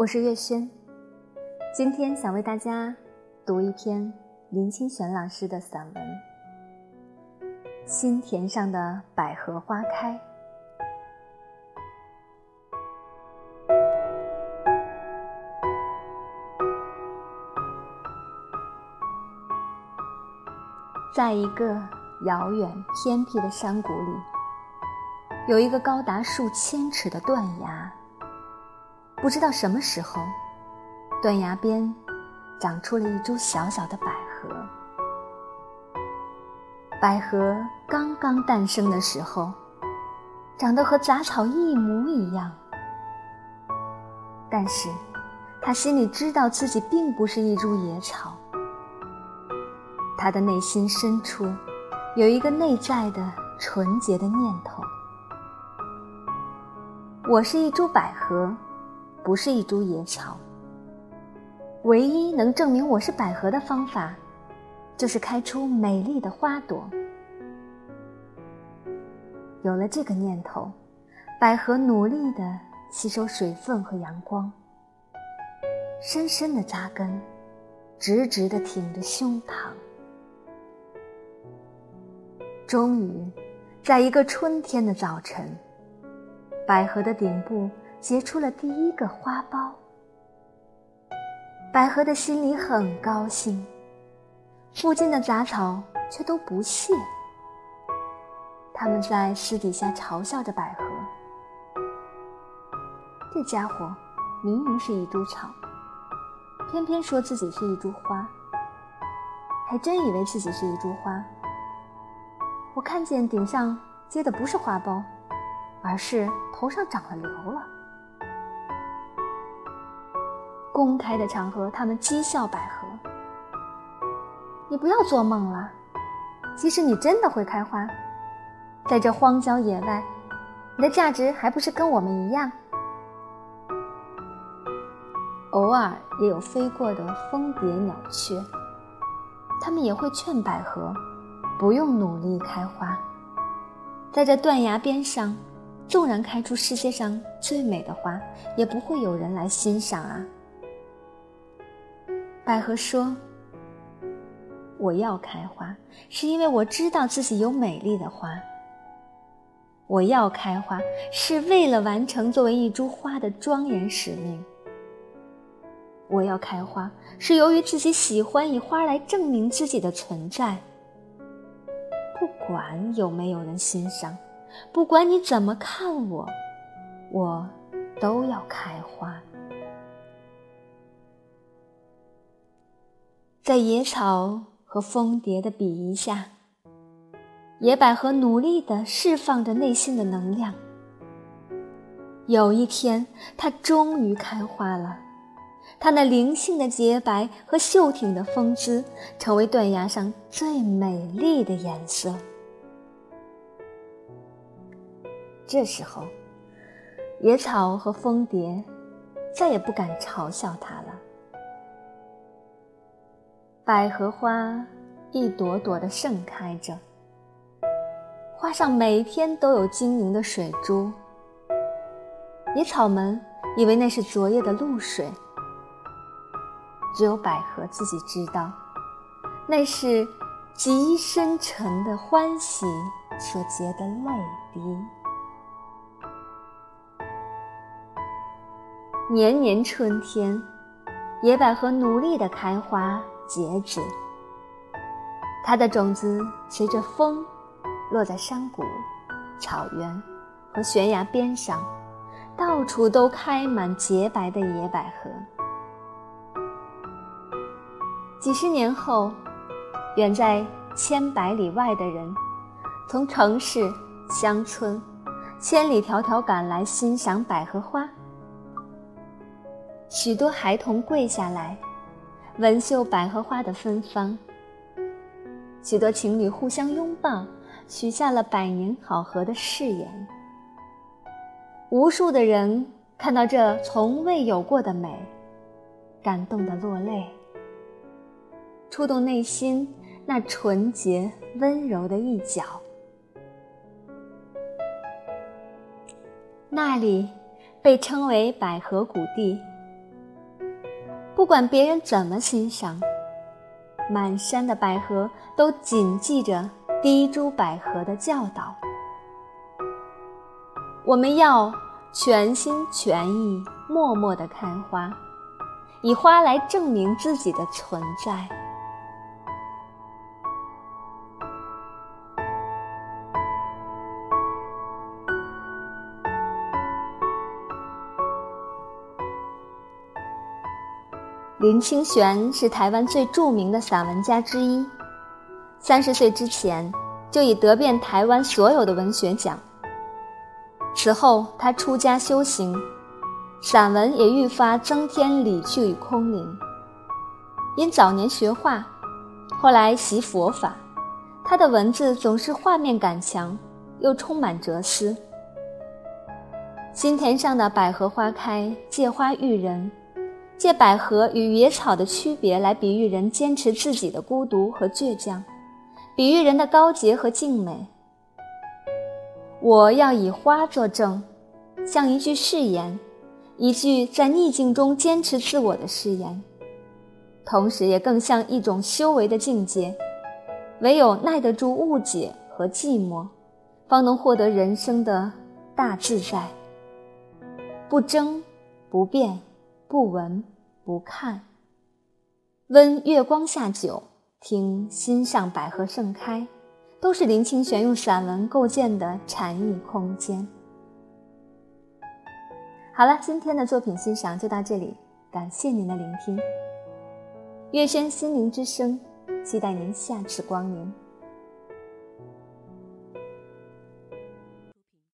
我是月轩，今天想为大家读一篇林清玄老师的散文《心田上的百合花开》。在一个遥远偏僻的山谷里，有一个高达数千尺的断崖。不知道什么时候，断崖边长出了一株小小的百合。百合刚刚诞生的时候，长得和杂草一模一样。但是，他心里知道自己并不是一株野草。他的内心深处，有一个内在的纯洁的念头：我是一株百合。不是一株野草。唯一能证明我是百合的方法，就是开出美丽的花朵。有了这个念头，百合努力地吸收水分和阳光，深深地扎根，直直地挺着胸膛。终于，在一个春天的早晨，百合的顶部。结出了第一个花苞，百合的心里很高兴，附近的杂草却都不屑。他们在私底下嘲笑着百合：“这家伙明明是一株草，偏偏说自己是一株花，还真以为自己是一株花。我看见顶上结的不是花苞，而是头上长了瘤了。”公开的场合，他们讥笑百合：“你不要做梦了，即使你真的会开花，在这荒郊野外，你的价值还不是跟我们一样？”偶尔也有飞过的蜂蝶、鸟雀，他们也会劝百合不用努力开花，在这断崖边上，纵然开出世界上最美的花，也不会有人来欣赏啊。百合说：“我要开花，是因为我知道自己有美丽的花。我要开花，是为了完成作为一株花的庄严使命。我要开花，是由于自己喜欢以花来证明自己的存在。不管有没有人欣赏，不管你怎么看我，我都要开花。”在野草和蜂蝶的鄙夷下，野百合努力地释放着内心的能量。有一天，它终于开花了，它那灵性的洁白和秀挺的风姿，成为断崖上最美丽的颜色。这时候，野草和蜂蝶再也不敢嘲笑它了。百合花一朵朵的盛开着，花上每天都有晶莹的水珠。野草们以为那是昨夜的露水，只有百合自己知道，那是极深沉的欢喜所结的泪滴。年年春天，野百合努力的开花。截止，它的种子随着风落在山谷、草原和悬崖边上，到处都开满洁白的野百合。几十年后，远在千百里外的人，从城市、乡村，千里迢迢赶来欣赏百合花。许多孩童跪下来。闻嗅百合花的芬芳，许多情侣互相拥抱，许下了百年好合的誓言。无数的人看到这从未有过的美，感动的落泪，触动内心那纯洁温柔的一角。那里被称为百合谷地。不管别人怎么欣赏，满山的百合都谨记着第一株百合的教导。我们要全心全意、默默地开花，以花来证明自己的存在。林清玄是台湾最著名的散文家之一，三十岁之前就已得遍台湾所有的文学奖。此后，他出家修行，散文也愈发增添理趣与空灵。因早年学画，后来习佛法，他的文字总是画面感强，又充满哲思。心田上的百合花开，借花喻人。借百合与野草的区别来比喻人坚持自己的孤独和倔强，比喻人的高洁和静美。我要以花作证，像一句誓言，一句在逆境中坚持自我的誓言，同时也更像一种修为的境界。唯有耐得住误解和寂寞，方能获得人生的大自在。不争，不辩。不闻不看，温月光下酒，听心上百合盛开，都是林清玄用散文构建的禅意空间。好了，今天的作品欣赏就到这里，感谢您的聆听。月轩心灵之声，期待您下次光临。